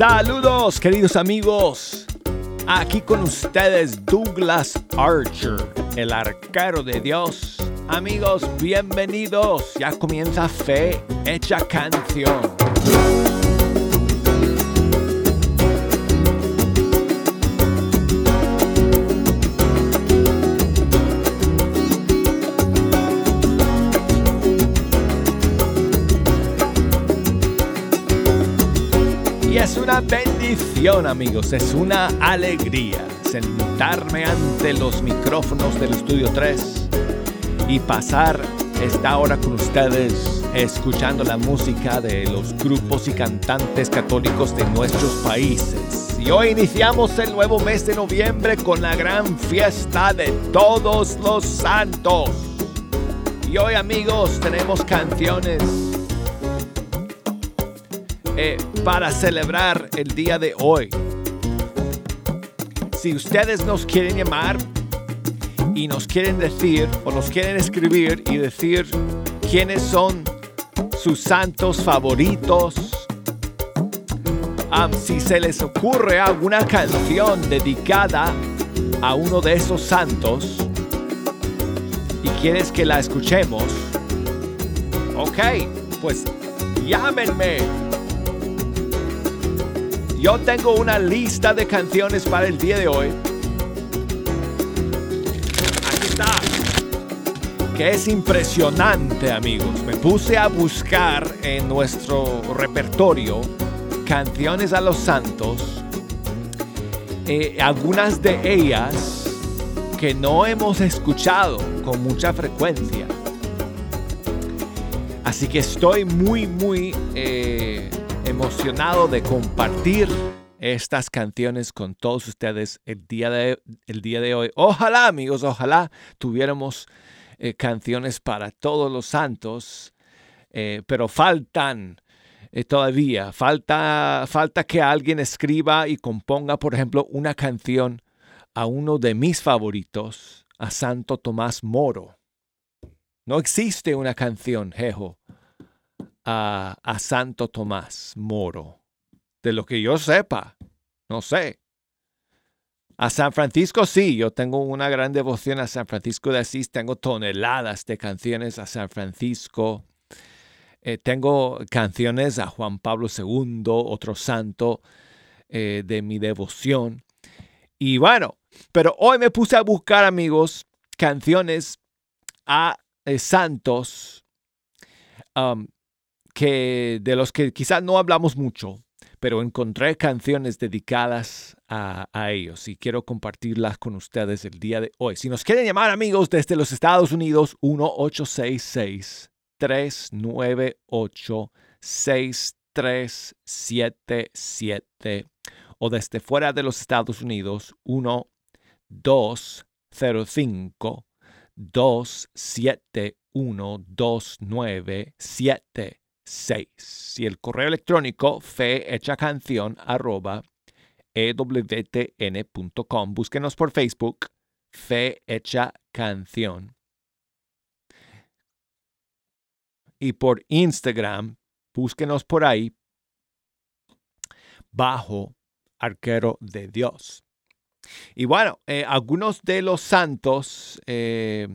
Saludos queridos amigos. Aquí con ustedes Douglas Archer, el arquero de Dios. Amigos, bienvenidos. Ya comienza Fe Hecha Canción. Una bendición, amigos, es una alegría sentarme ante los micrófonos del Estudio 3 y pasar esta hora con ustedes escuchando la música de los grupos y cantantes católicos de nuestros países. Y hoy iniciamos el nuevo mes de noviembre con la gran fiesta de todos los santos. Y hoy amigos tenemos canciones eh, para celebrar el día de hoy. Si ustedes nos quieren llamar y nos quieren decir o nos quieren escribir y decir quiénes son sus santos favoritos, si se les ocurre alguna canción dedicada a uno de esos santos y quieres que la escuchemos, ok, pues llámenme yo tengo una lista de canciones para el día de hoy. Aquí está. Que es impresionante, amigos. Me puse a buscar en nuestro repertorio canciones a los santos. Eh, algunas de ellas que no hemos escuchado con mucha frecuencia. Así que estoy muy, muy... Eh, emocionado de compartir estas canciones con todos ustedes el día de, el día de hoy. Ojalá, amigos, ojalá tuviéramos eh, canciones para todos los santos, eh, pero faltan eh, todavía. Falta, falta que alguien escriba y componga, por ejemplo, una canción a uno de mis favoritos, a Santo Tomás Moro. No existe una canción, Jejo, a, Santo Tomás Moro. De lo que yo sepa, no sé. A San Francisco sí, yo tengo una gran devoción a San Francisco de Asís, tengo toneladas de canciones a San Francisco, eh, tengo canciones a Juan Pablo II, otro santo eh, de mi devoción. Y bueno, pero hoy me puse a buscar amigos canciones a eh, santos um, que de los que quizás no hablamos mucho, pero encontré canciones dedicadas a, ellos y quiero compartirlas con ustedes el día de hoy. Si nos quieren llamar amigos desde los Estados Unidos, 1-866-398-6377 o desde fuera de los Estados Unidos, 1-205 271 2977 6. Y el correo electrónico canción arroba ewtn.com. Búsquenos por Facebook, Fe Canción. Y por Instagram, búsquenos por ahí, bajo arquero de Dios. Y bueno, eh, algunos de los santos eh,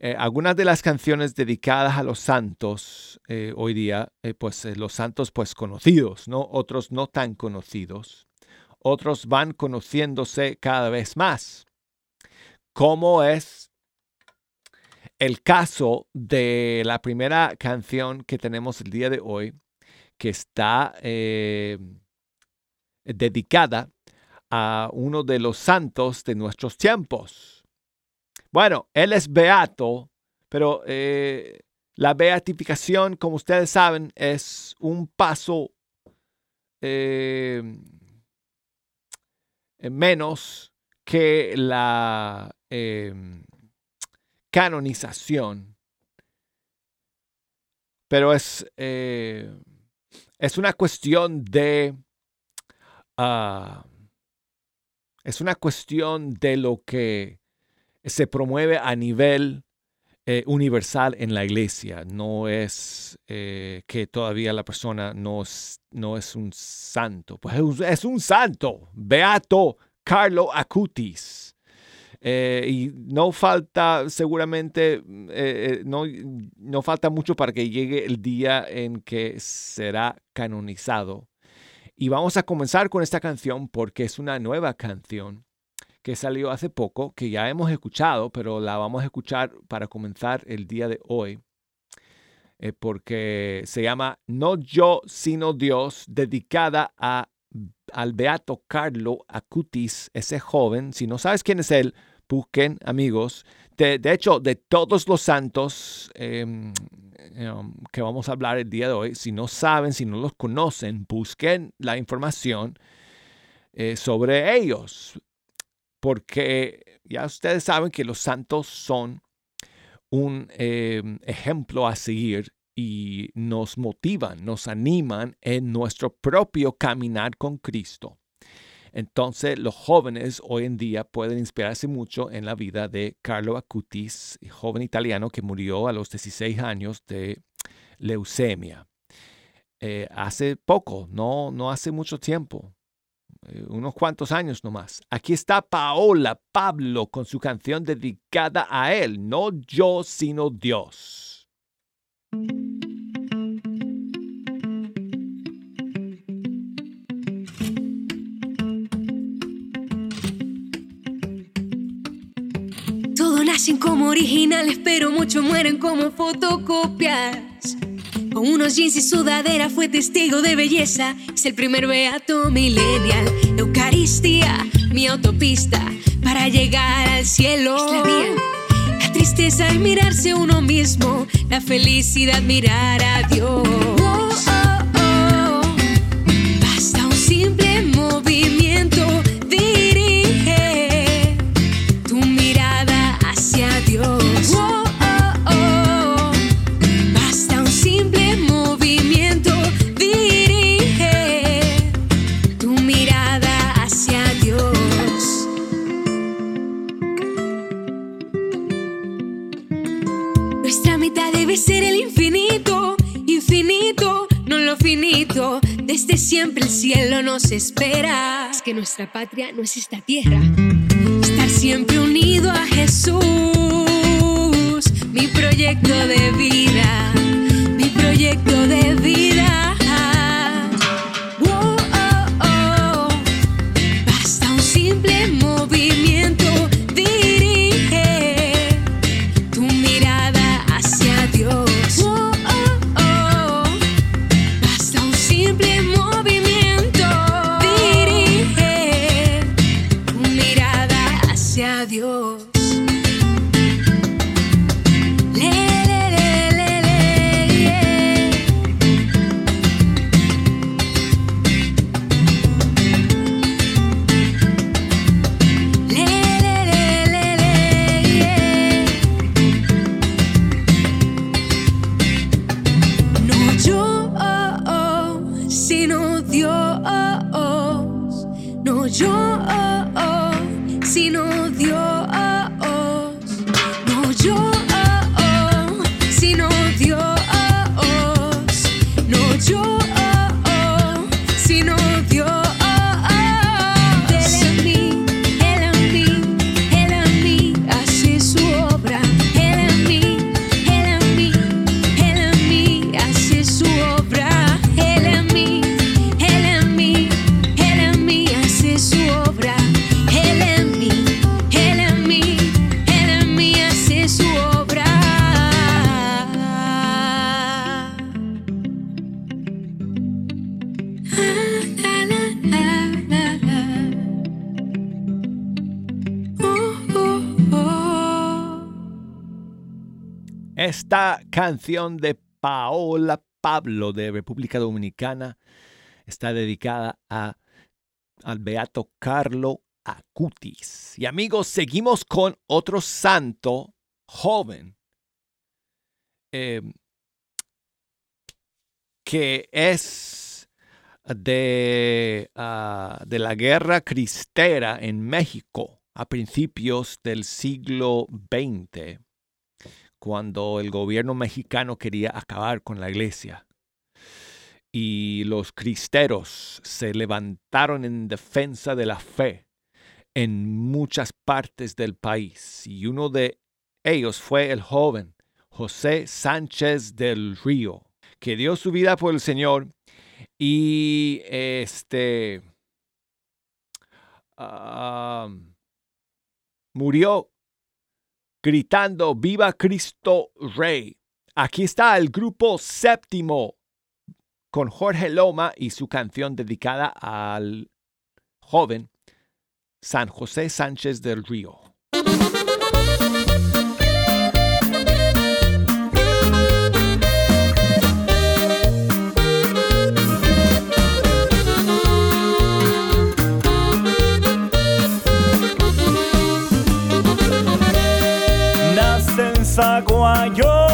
eh, algunas de las canciones dedicadas a los santos eh, hoy día, eh, pues los santos pues conocidos, ¿no? Otros no tan conocidos. Otros van conociéndose cada vez más. Como es el caso de la primera canción que tenemos el día de hoy, que está dedicada a uno de los santos de nuestros tiempos. Bueno, él es beato, pero eh, la beatificación, como ustedes saben, es un paso eh, menos que la eh, canonización. Pero es, es una cuestión de... Ah, es una cuestión de lo que se promueve a nivel eh, universal en la iglesia. No es eh, que todavía la persona no es, no es un santo. Pues es un, santo. Beato Carlo Acutis. Eh, y no falta seguramente, no, no falta mucho para que llegue el día en que será canonizado. Y vamos a comenzar con esta canción porque es una nueva canción que salió hace poco, que ya hemos escuchado, pero la vamos a escuchar para comenzar el día de hoy, eh, porque se llama No yo, sino Dios, dedicada a, al beato Carlo Acutis, ese joven. Si no sabes quién es él, busquen, amigos. De, hecho, de todos los santos em, em, que vamos a hablar el día de hoy, si no saben, si no los conocen, busquen la información eh, sobre ellos porque ya ustedes saben que los santos son un em, ejemplo a seguir y nos motivan, nos animan en nuestro propio caminar con Cristo. Entonces los jóvenes hoy en día pueden inspirarse mucho en la vida de Carlo Acutis, joven italiano que murió a los 16 años de leucemia. Eh, hace poco, no, no hace mucho tiempo, eh, unos cuantos años nomás. Aquí está Paola Pablo con su canción dedicada a él, no yo, sino Dios. Todos nacen como originales, pero muchos mueren como fotocopias. Con unos jeans y sudadera fue testigo de belleza. Es el primer beato millennial. Eucaristía, mi autopista para llegar al cielo. Es la vía. La tristeza es mirarse uno mismo. La felicidad mirar a Dios. Espera. Es que nuestra patria no es esta tierra. Estar siempre unido a Jesús, mi proyecto de vida, canción de Paola Pablo de República Dominicana está dedicada a, al beato Carlo Acutis. Y amigos, seguimos con otro santo joven em, que es de, ah, de la guerra cristera en México a principios del siglo XX cuando el gobierno mexicano quería acabar con la iglesia. Y los cristeros se levantaron en defensa de la fe en muchas partes del país. Y uno de ellos fue el joven José Sánchez del Río, que dio su vida por el Señor y este ah, murió gritando Viva Cristo Rey. Aquí está el grupo séptimo con Jorge Loma y su canción dedicada al joven San José Sánchez del Río. zagua jo.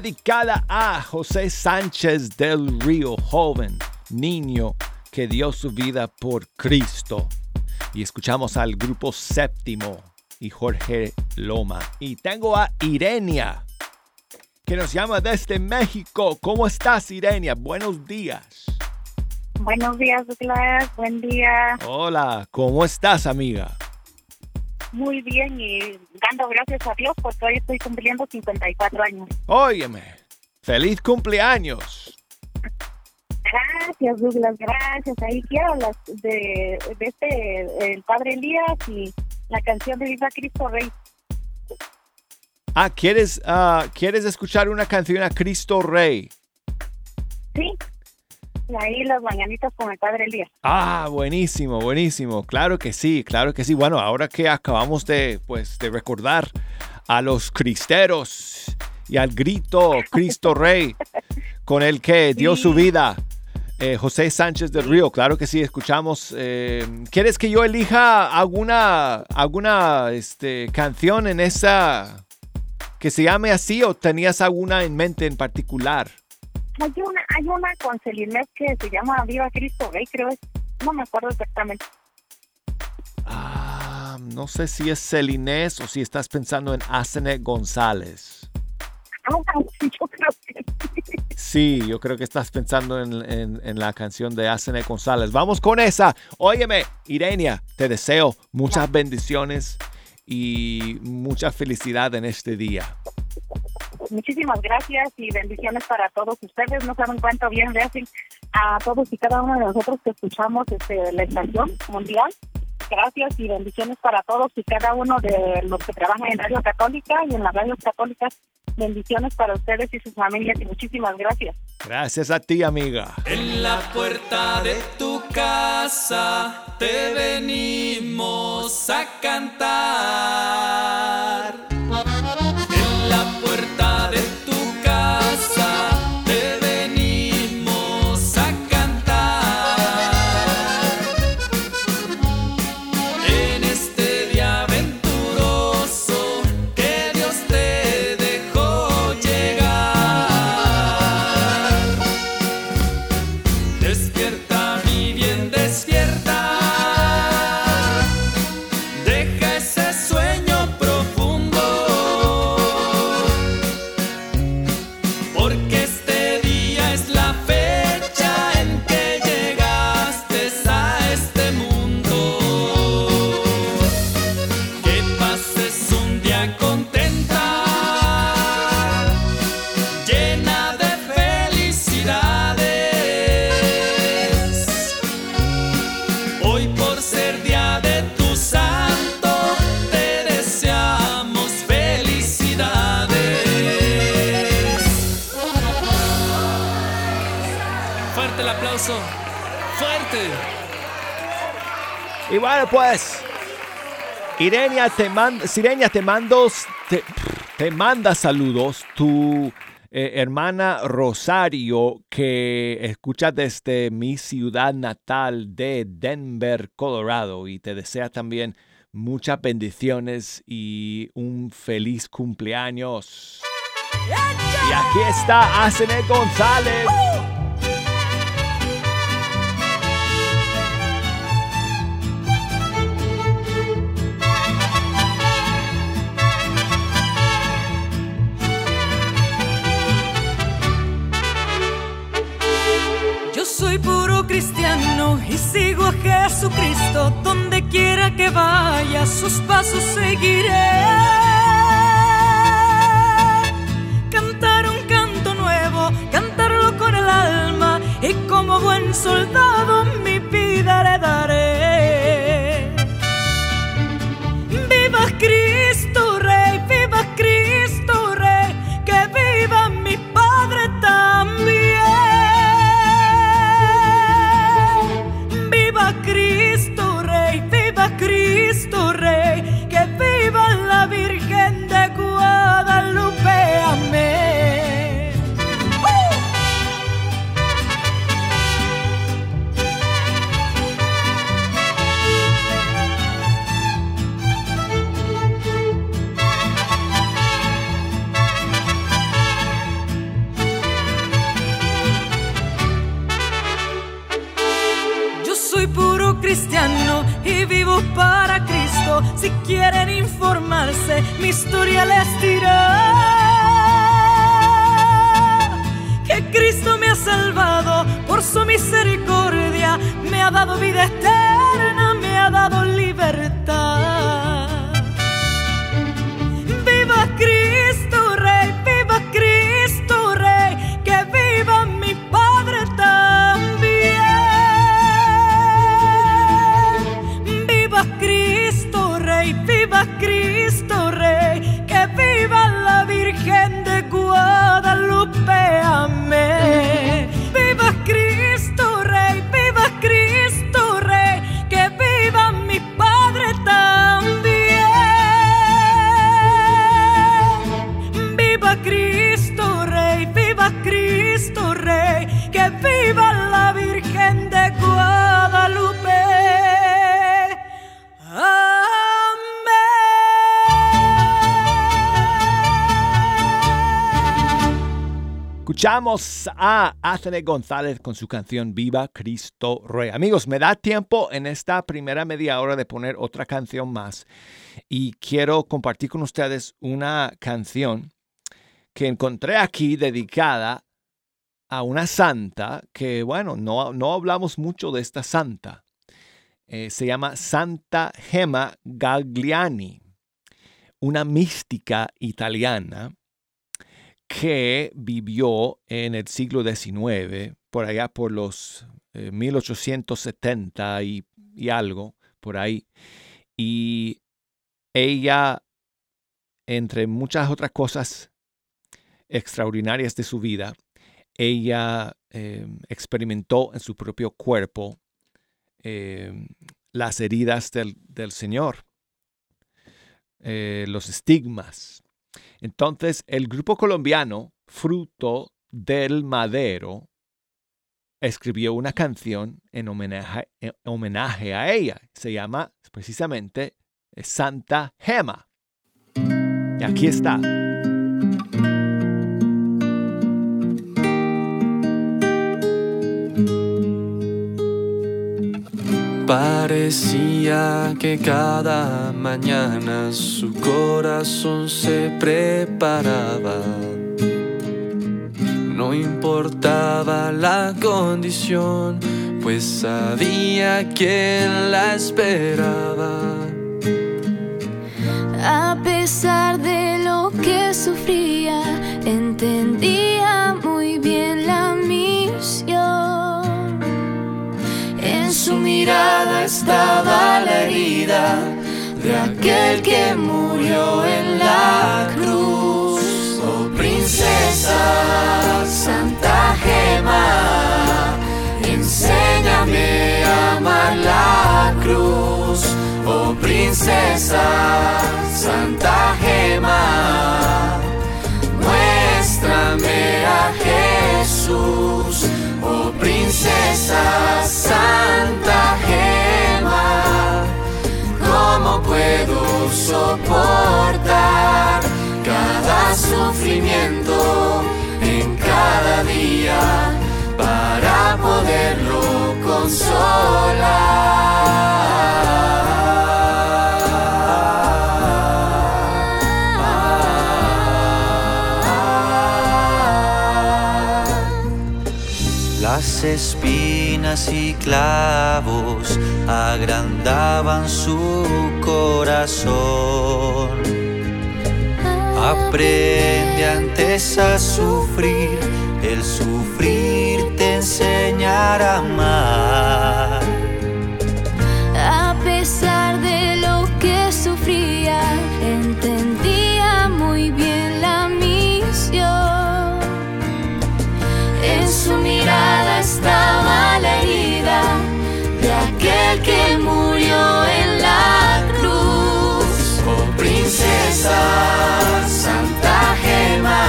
Dedicada a José Sánchez del Río, joven niño que dio su vida por Cristo. Y escuchamos al grupo Séptimo y Jorge Loma. Y tengo a Irenia, que nos llama desde México. ¿Cómo estás, Irenia? Buenos días. Buenos días, Douglas. Buen día. Hola, ¿cómo estás, amiga? Muy bien y dando gracias a Dios porque hoy estoy cumpliendo 54 años. Óyeme, feliz cumpleaños. Gracias, Douglas, gracias. Ahí quiero las de, de este, el Padre Elías y la canción de Viva Cristo Rey. Ah, ¿quieres, ah, ¿quieres escuchar una canción a Cristo Rey? Sí. Y ahí las mañanitas con el Padre Elías. Ah, buenísimo, buenísimo. Claro que sí, claro que sí. Bueno, ahora que acabamos de, pues, de recordar a los cristeros y al grito Cristo Rey con el que dio su vida eh, José Sánchez del Río. Claro que sí, escuchamos. eh, ¿Quieres que yo elija alguna, alguna este, canción en esa que se llame así o tenías alguna en mente en particular? Hay una, hay una con Celinés que se llama Viva Cristo Rey, creo. es- No me acuerdo exactamente. Ah, no sé si es Celinés o si estás pensando en Asene González. Ah, sí, yo creo que sí. Sí, yo creo que estás pensando en, en- en la canción de Asene González. Vamos con esa. Óyeme, Irenia, te deseo muchas bendiciones y mucha felicidad en este día. Muchísimas gracias y bendiciones para todos ustedes. No saben cuánto bien le hacen a todos y cada uno de nosotros que escuchamos este, la estación mundial. Gracias y bendiciones para todos y cada uno de los que trabajan en Radio Católica y en las radios católicas. Bendiciones para ustedes y sus familias y muchísimas gracias. Gracias a ti, amiga. En la puerta de tu casa te venimos a cantar. Pues, Irenia te manda, Sirenia, te mando, te, te manda saludos tu eh, hermana Rosario que escucha desde mi ciudad natal de Denver, Colorado y te desea también muchas bendiciones y un feliz cumpleaños. Y aquí está Asene González. Jesucristo. Donde quiera que vaya, sus pasos seguiré. Cantar un canto nuevo, cantarlo con el alma. Y como buen soldado mi vida le daré. Para Cristo. Si quieren informarse, mi historia les dirá que Cristo me ha salvado por su misericordia, me ha dado vida eterna, me ha dado libertad. Escuchamos a Athene González con su canción Viva Cristo Rey. Amigos, me da tiempo en esta primera media hora de poner otra canción más y quiero compartir con ustedes una canción que encontré aquí dedicada a una santa que, bueno, no, no hablamos mucho de esta santa. Eh, se llama Santa Gemma Gagliani, una mística italiana que vivió en el siglo XIX, por allá por los eh, 1870 y, y algo, por ahí. Y ella, entre muchas otras cosas extraordinarias de su vida, ella eh, experimentó en su propio cuerpo eh, las heridas del, del Señor, eh, los estigmas. Entonces, el grupo colombiano, Fruto del Madero, escribió una canción en homenaje, en homenaje a ella. Se llama precisamente Santa Gema. Y aquí está. Parecía que cada mañana su corazón se preparaba. No importaba la condición, pues sabía quién la esperaba. A pesar de lo que sufría, entendía su mirada estaba la herida de aquel que murió en la cruz. Oh princesa, Santa Gema, enséñame a amar la cruz. Oh princesa, Santa Gema, muéstrame a Jesús. Princesa, Santa Gema, ¿cómo puedo soportar cada sufrimiento en cada día para poderlo consolar? Espinas y clavos agrandaban su corazón. Aprende antes a sufrir, el sufrir te enseñará a princesa, Santa Gema,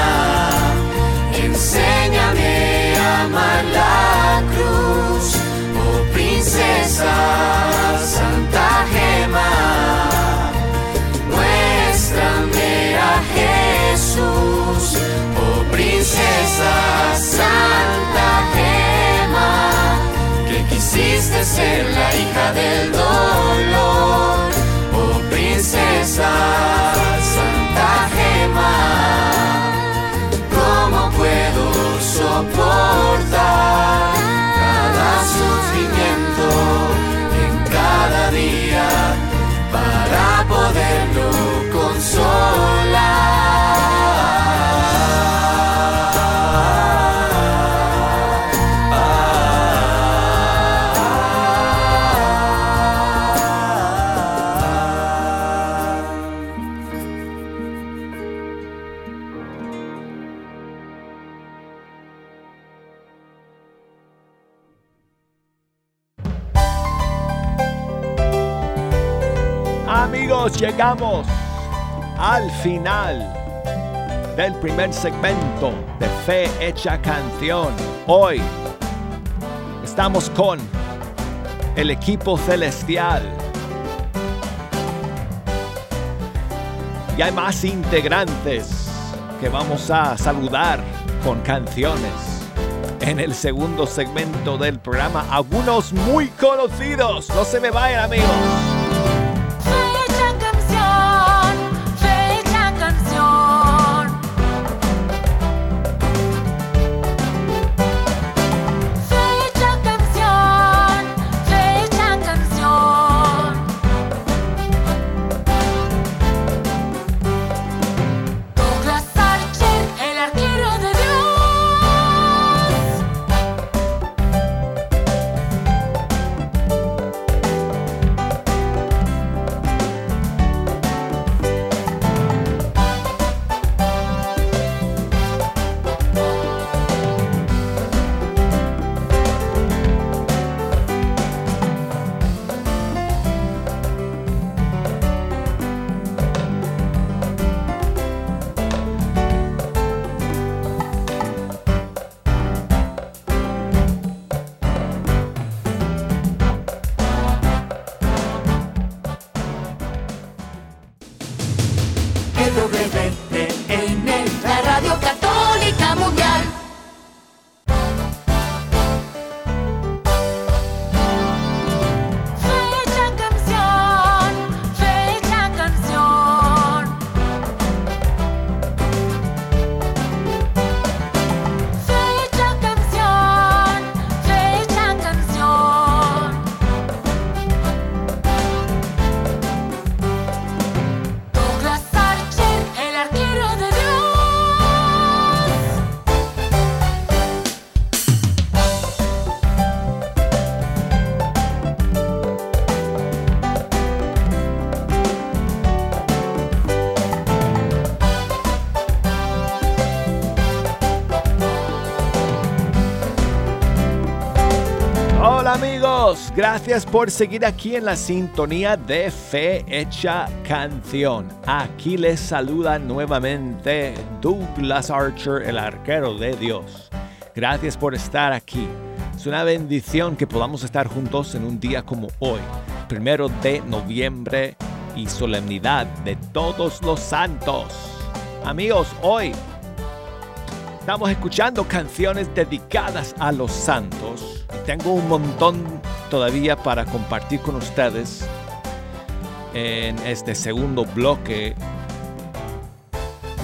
enséñame a amar la cruz. Oh princesa, Santa Gema, muéstrame a Jesús. Oh princesa, Santa Gema, que quisiste ser la hija del dolor. Preciosa Llegamos al final del primer segmento de Fe Hecha Canción. Hoy estamos con el equipo celestial. Y hay más integrantes que vamos a saludar con canciones. En el segundo segmento del programa, algunos muy conocidos. No se me vayan amigos. Bible, baby. Por seguir aquí en la sintonía de Fe Hecha Canción. Aquí les saluda nuevamente Douglas Archer, el arquero de Dios. Gracias por estar aquí. Es una bendición que podamos estar juntos en un día como hoy, primero de noviembre y solemnidad de todos los santos. Amigos, hoy Estamos escuchando canciones dedicadas a los santos. Y tengo un montón todavía para compartir con ustedes en este segundo bloque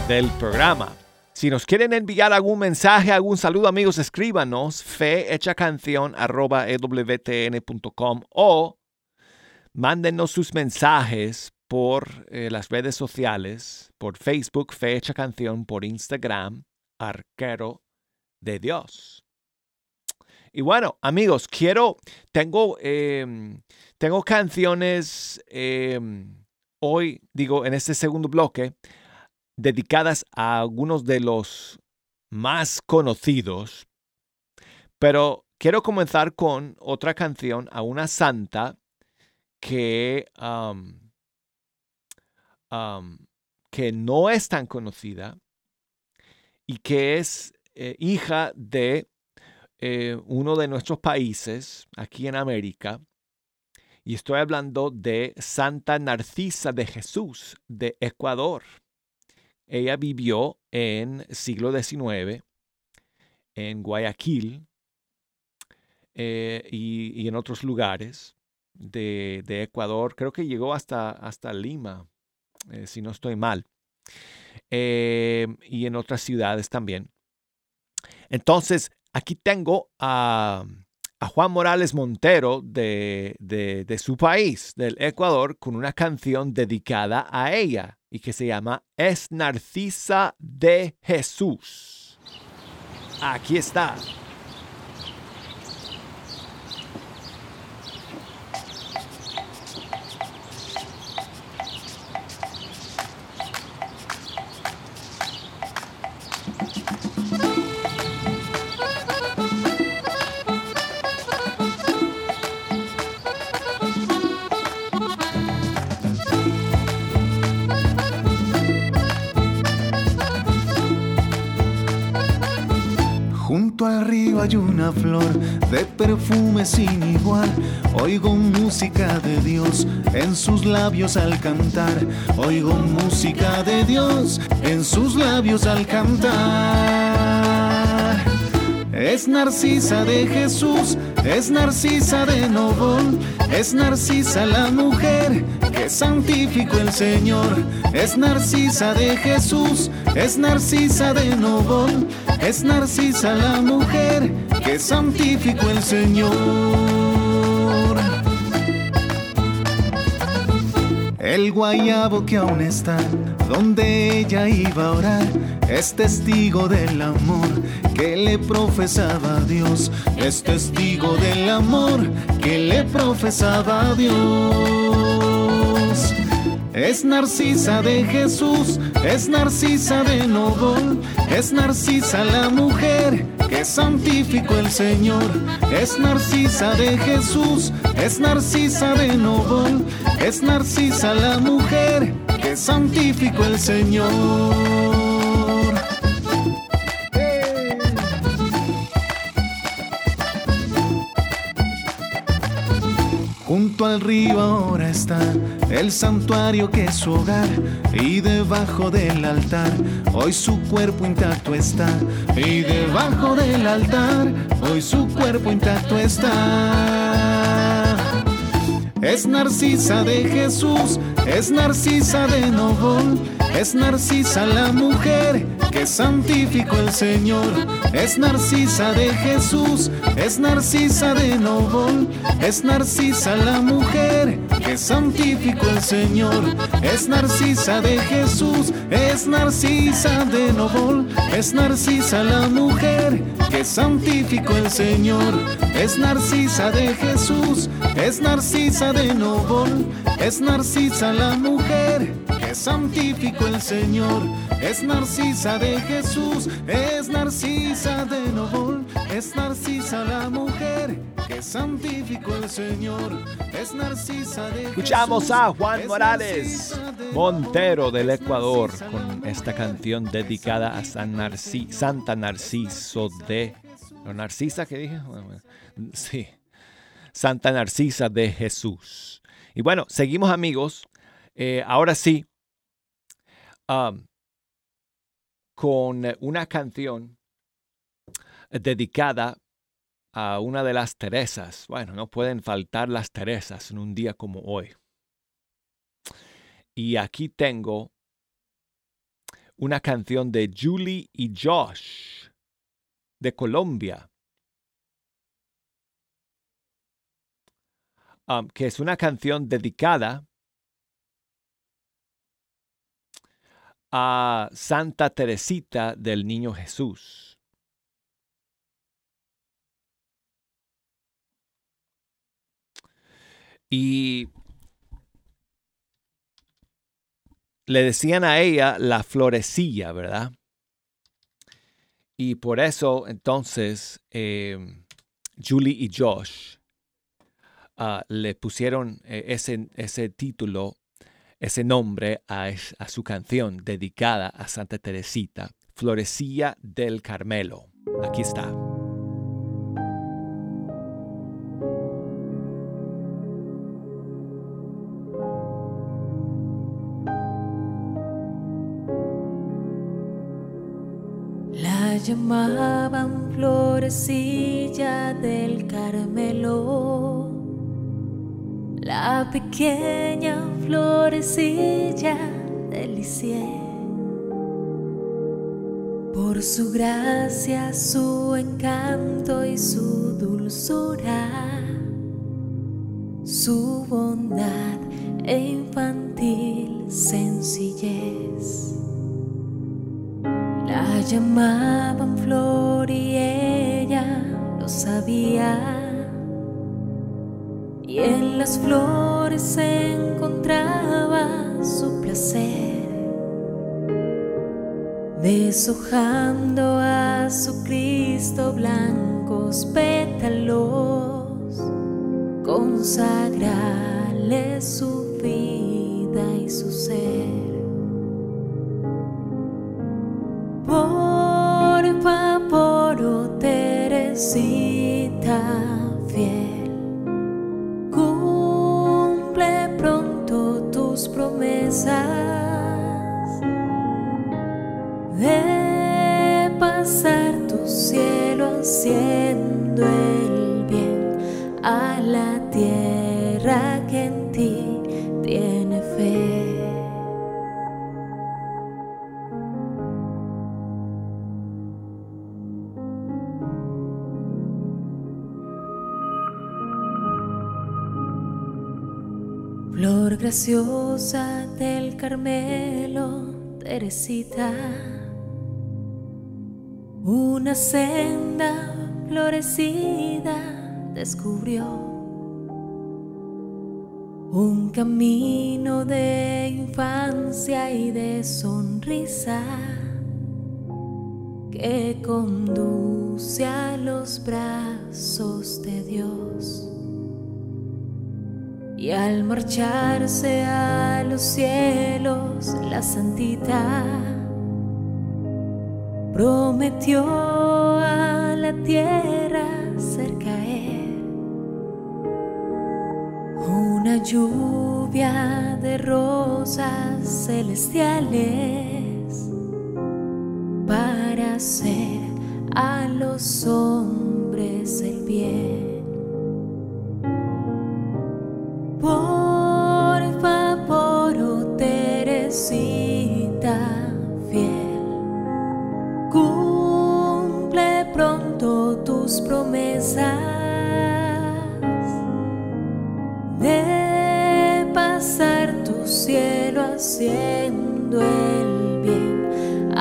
del programa. Si nos quieren enviar algún mensaje, algún saludo, amigos, escríbanos fehechacanción@ewtn.com o mándenos sus mensajes por eh, las redes sociales, por Facebook, Fe Hecha Canción, por Instagram, Arquero de Dios. Y bueno, amigos, quiero, tengo, em, tengo canciones em, hoy, digo, en este segundo bloque, dedicadas a algunos de los más conocidos, pero quiero comenzar con otra canción a una santa que, que no es tan conocida y que es eh, hija de eh, uno de nuestros países aquí en América. Y estoy hablando de Santa Narcisa de Jesús de Ecuador. Ella vivió en siglo XIX en Guayaquil eh, y, y en otros lugares de, de Ecuador. Creo que llegó hasta, hasta Lima. eh, si no estoy mal. Y en otras ciudades también. Entonces, aquí tengo a, Juan Morales Montero de, de, de, su país, del Ecuador, con una canción dedicada a ella y que se llama Es Narcisa de Jesús. Aquí está. Hay una flor de perfume sin igual. Oigo música de Dios en sus labios al cantar. Oigo música de Dios en sus labios al cantar. Es Narcisa de Jesús, es Narcisa de Novol, es Narcisa la mujer que santificó el Señor. Es Narcisa de Jesús, es Narcisa de Novol, es Narcisa la mujer que santificó el Señor. El guayabo que aún está donde ella iba a orar es testigo del amor que le profesaba Dios. Es testigo del amor que le profesaba Dios. Es Narcisa de Jesús, es Narcisa de Novol, es Narcisa la mujer que santificó el Señor. Es Narcisa de Jesús, es Narcisa de Novol, es Narcisa la mujer que santificó el Señor. Al río ahora está el santuario que es su hogar y debajo del altar hoy su cuerpo intacto está y debajo del altar hoy su cuerpo intacto está. Es Narcisa de Jesús, es Narcisa de Novol, es Narcisa la mujer que santificó el Señor. Es Narcisa de Jesús, es Narcisa de Novol, es Narcisa la mujer que santificó el Señor. Es Narcisa de Jesús, es Narcisa de Novol, es Narcisa la mujer que santificó el Señor. Es Narcisa de Jesús, es Narcisa de Novol, es Narcisa la mujer que santificó el Señor. Es Narcisa de Jesús, es Narcisa de Novol, es Narcisa la mujer que santificó el Señor. Es Narcisa de Escuchamos Jesús, a Juan es Morales de Montero del Ecuador con esta canción dedicada a San Narci-. Santa Narciso de... ¿No, Narcisa que dije? Bueno, bueno, Sí. Santa Narcisa de Jesús. Y bueno, seguimos amigos. Eh, ahora sí, con una canción dedicada a una de las Teresas. Bueno, no pueden faltar las Teresas en un día como hoy. Y aquí tengo una canción de Julie y Josh de Colombia, que es una canción dedicada a Santa Teresita del Niño Jesús. Y le decían a ella la florecilla, ¿verdad? Y por eso entonces eh, Julie y Josh ah, le pusieron eh, ese, ese título, ese nombre a, a su canción dedicada a Santa Teresita, Florecilla del Carmelo. Aquí está. La llamaban florecilla del Carmelo, la pequeña florecilla delicié. Por su gracia, su encanto y su dulzura, su bondad e infantil sencillez. La llamaban flor y ella lo sabía. Y en las flores encontraba su placer, deshojando a su Cristo blancos pétalos, consagrarle su vida y su ser. Por favor, oh Teresita fiel, Flor graciosa del Carmelo, Teresita, una senda florecida descubrió, un camino de infancia y de sonrisa que conduce a los brazos de Dios. Y al marcharse a los cielos, la santita prometió a la tierra hacer caer una lluvia de rosas celestiales para hacer a los hombres el bien. Fiel, cumple pronto tus promesas de pasar tu cielo haciendo el bien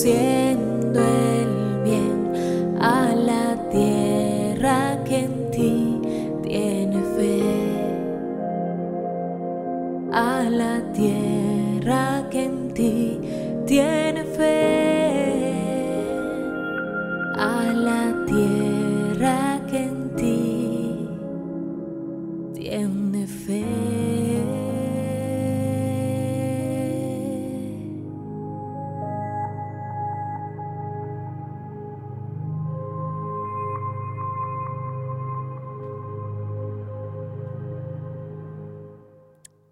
cielo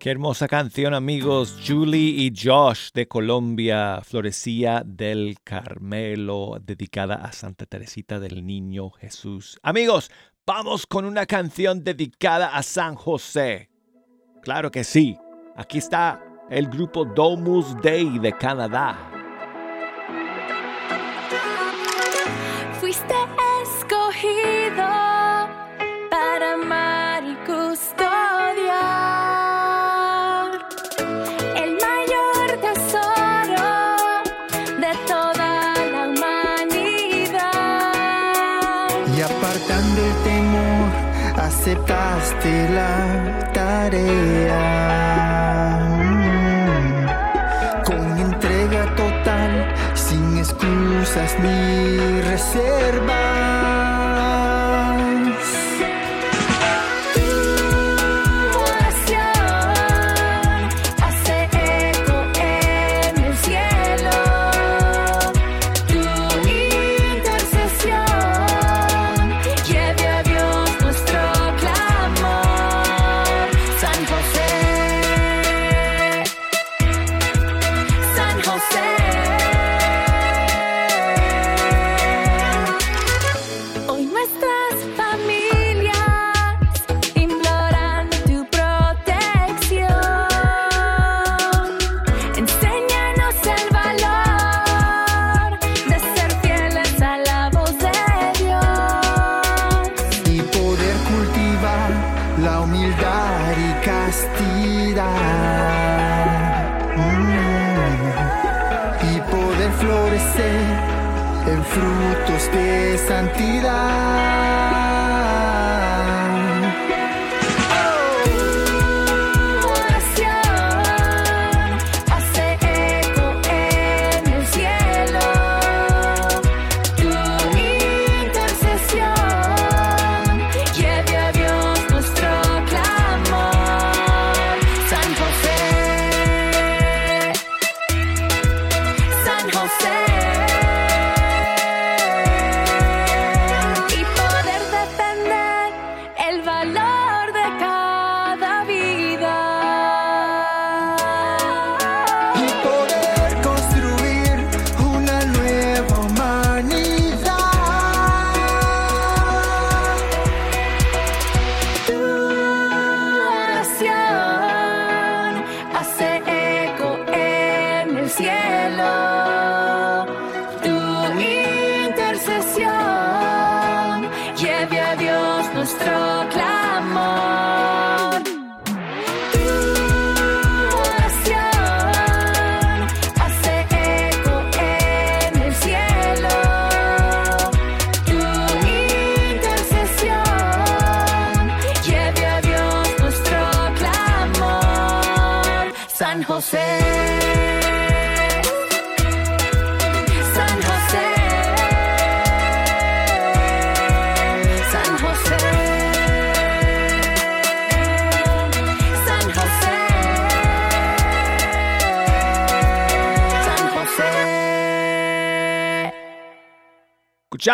Qué hermosa canción, amigos. Julie y Josh de Colombia, Florecía del Carmelo, dedicada a Santa Teresita del Niño Jesús. Amigos, vamos con una canción dedicada a San José. Claro que sí. Aquí está el grupo Domus Dei de Canadá. Fuiste escogido para amar y custodiar aceptaste la tarea. Mm. Con entrega total, sin excusas ni reservas.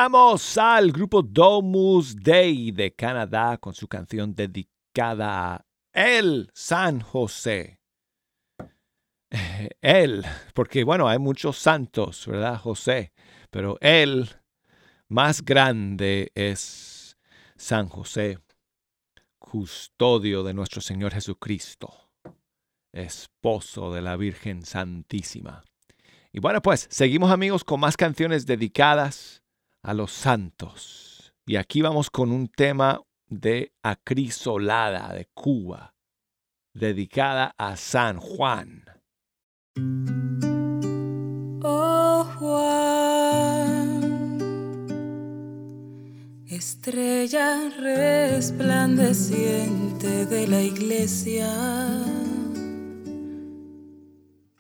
Escuchamos al grupo Domus Dei de Canadá con su canción dedicada a El San José. Eh, Él, porque bueno, hay muchos santos, ¿verdad? José, pero él más grande es San José, custodio de nuestro Señor Jesucristo, esposo de la Virgen Santísima. Y bueno, pues seguimos amigos con más canciones dedicadas a los santos. Y aquí vamos con un tema de Acrisolada de Cuba, dedicada a San Juan. Oh Juan, estrella resplandeciente de la iglesia,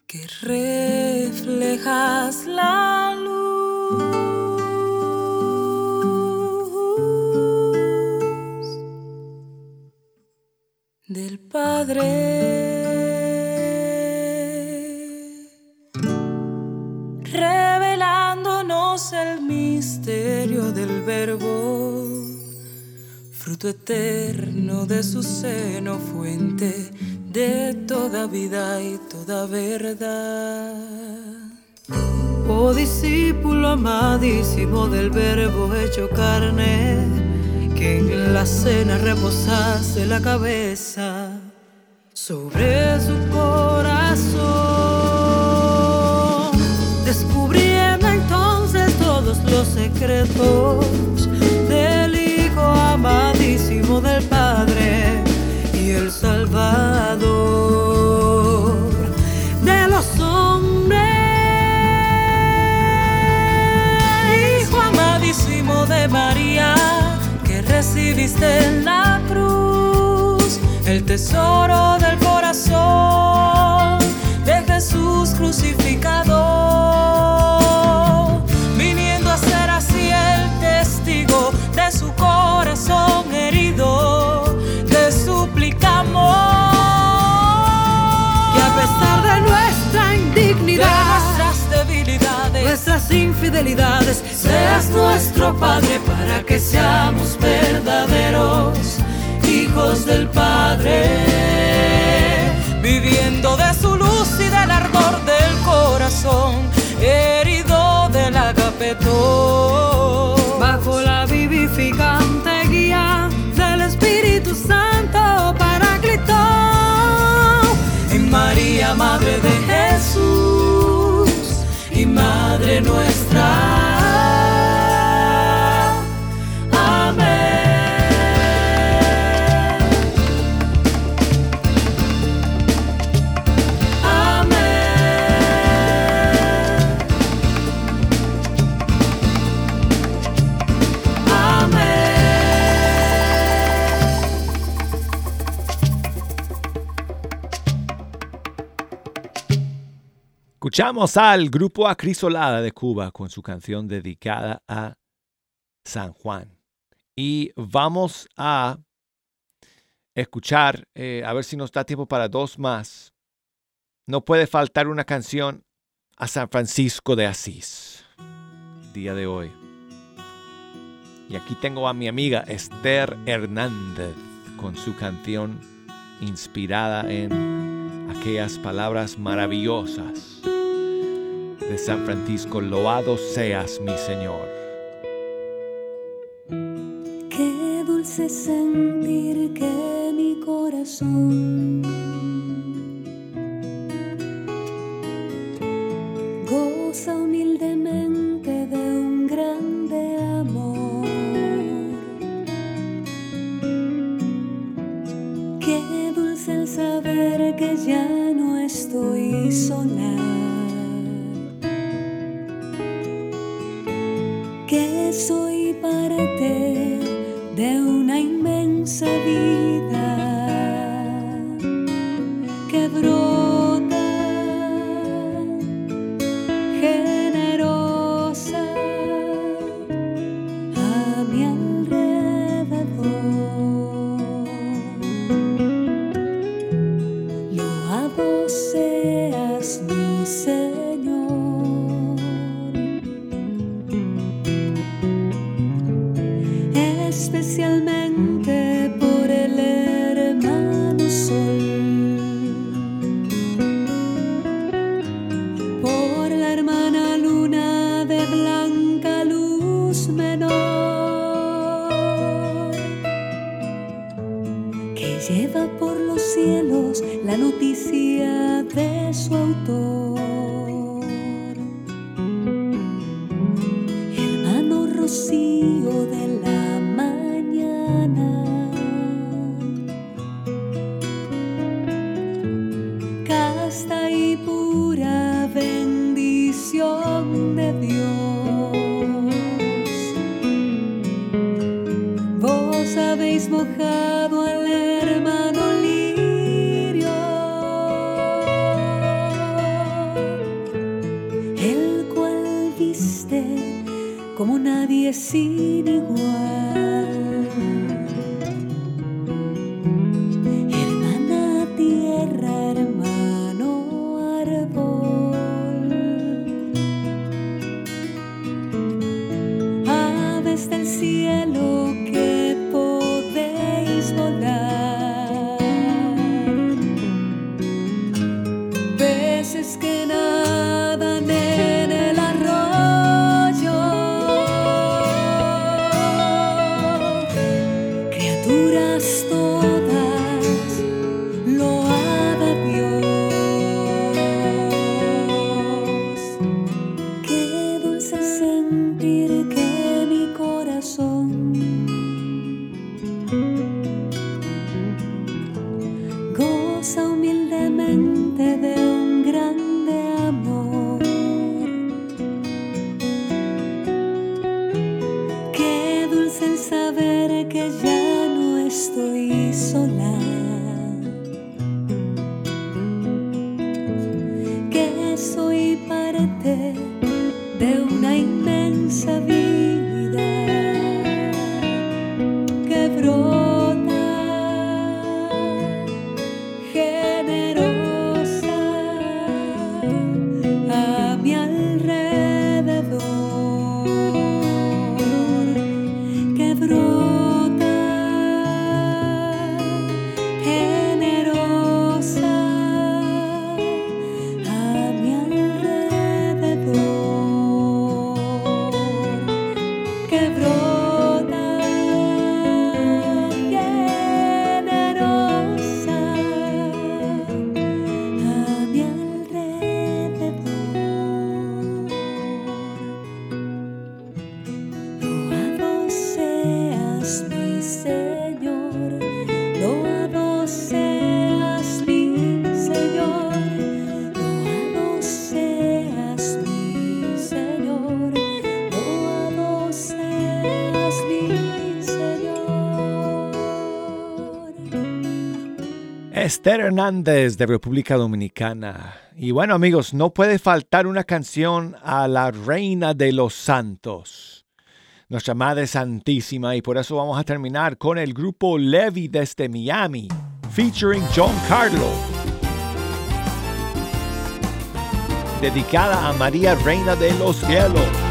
que reflejas la luz del Padre. revelándonos el misterio del verbo, fruto eterno de su seno, fuente de toda vida y toda verdad. Oh discípulo amadísimo del verbo hecho carne, que en la cena reposase la cabeza sobre su corazón, descubriendo entonces todos los secretos del Hijo amadísimo del Padre y el Salvador recibiste en la cruz el tesoro del corazón de Jesús crucificado, viniendo a ser así el testigo de su corazón herido, te suplicamos que a pesar de nuestra indignidad, de nuestras debilidades, nuestras infidelidades, seas nuestro Padre para que seamos verdaderos hijos del Padre, viviendo de su luz y del ardor del corazón, herido del agapetón, bajo la vivificante guía del Espíritu Santo Paráclito, en María, Madre de Jesús y Madre nuestra. Escuchamos al grupo Acrisolada de Cuba con su canción dedicada a San Juan. Y vamos a escuchar, eh, a ver si nos da tiempo para dos más. No puede faltar una canción a San Francisco de Asís, día de hoy. Y aquí tengo a mi amiga Esther Hernández con su canción inspirada en aquellas palabras maravillosas de San Francisco. Loado seas mi Señor. Qué dulce sentir que mi corazón see. De una inmensa vida Esther Hernández de República Dominicana. Y bueno amigos, no puede faltar una canción a la Reina de los Santos, nuestra Madre Santísima, y por eso vamos a terminar con el grupo Levy desde Miami, featuring John Carlo, dedicada a María Reina de los Cielos.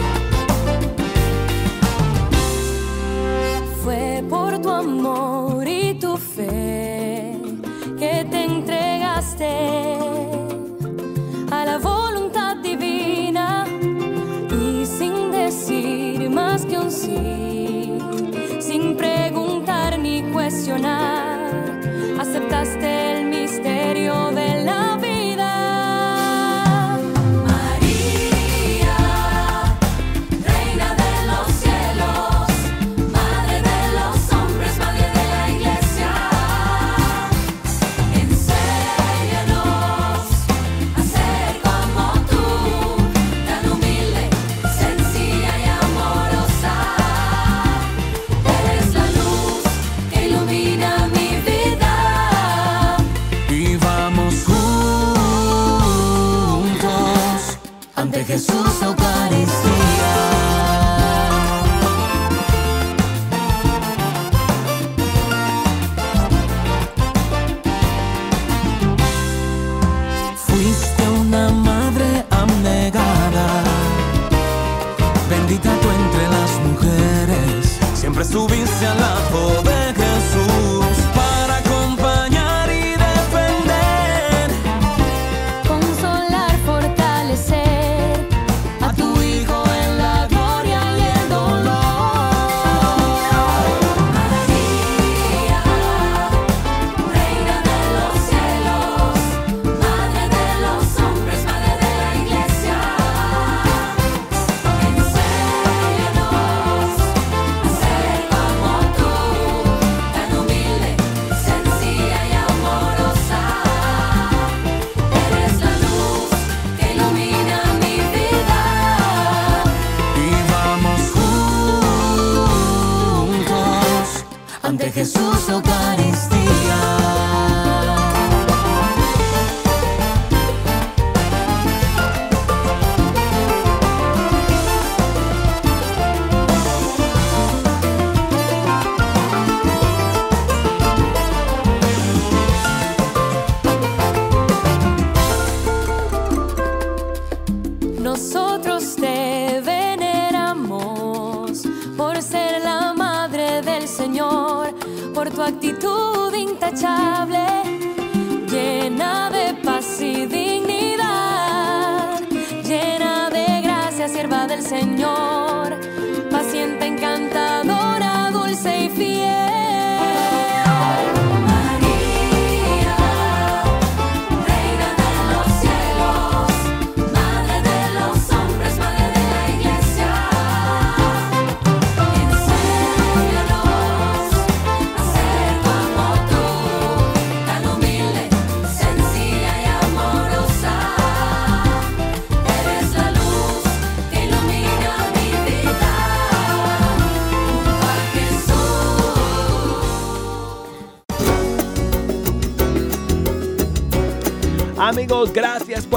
Jesús hogares.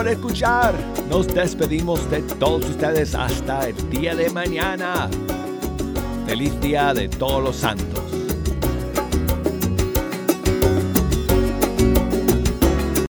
escuchar. Nos despedimos de todos ustedes hasta el día de mañana. Feliz día de todos los santos.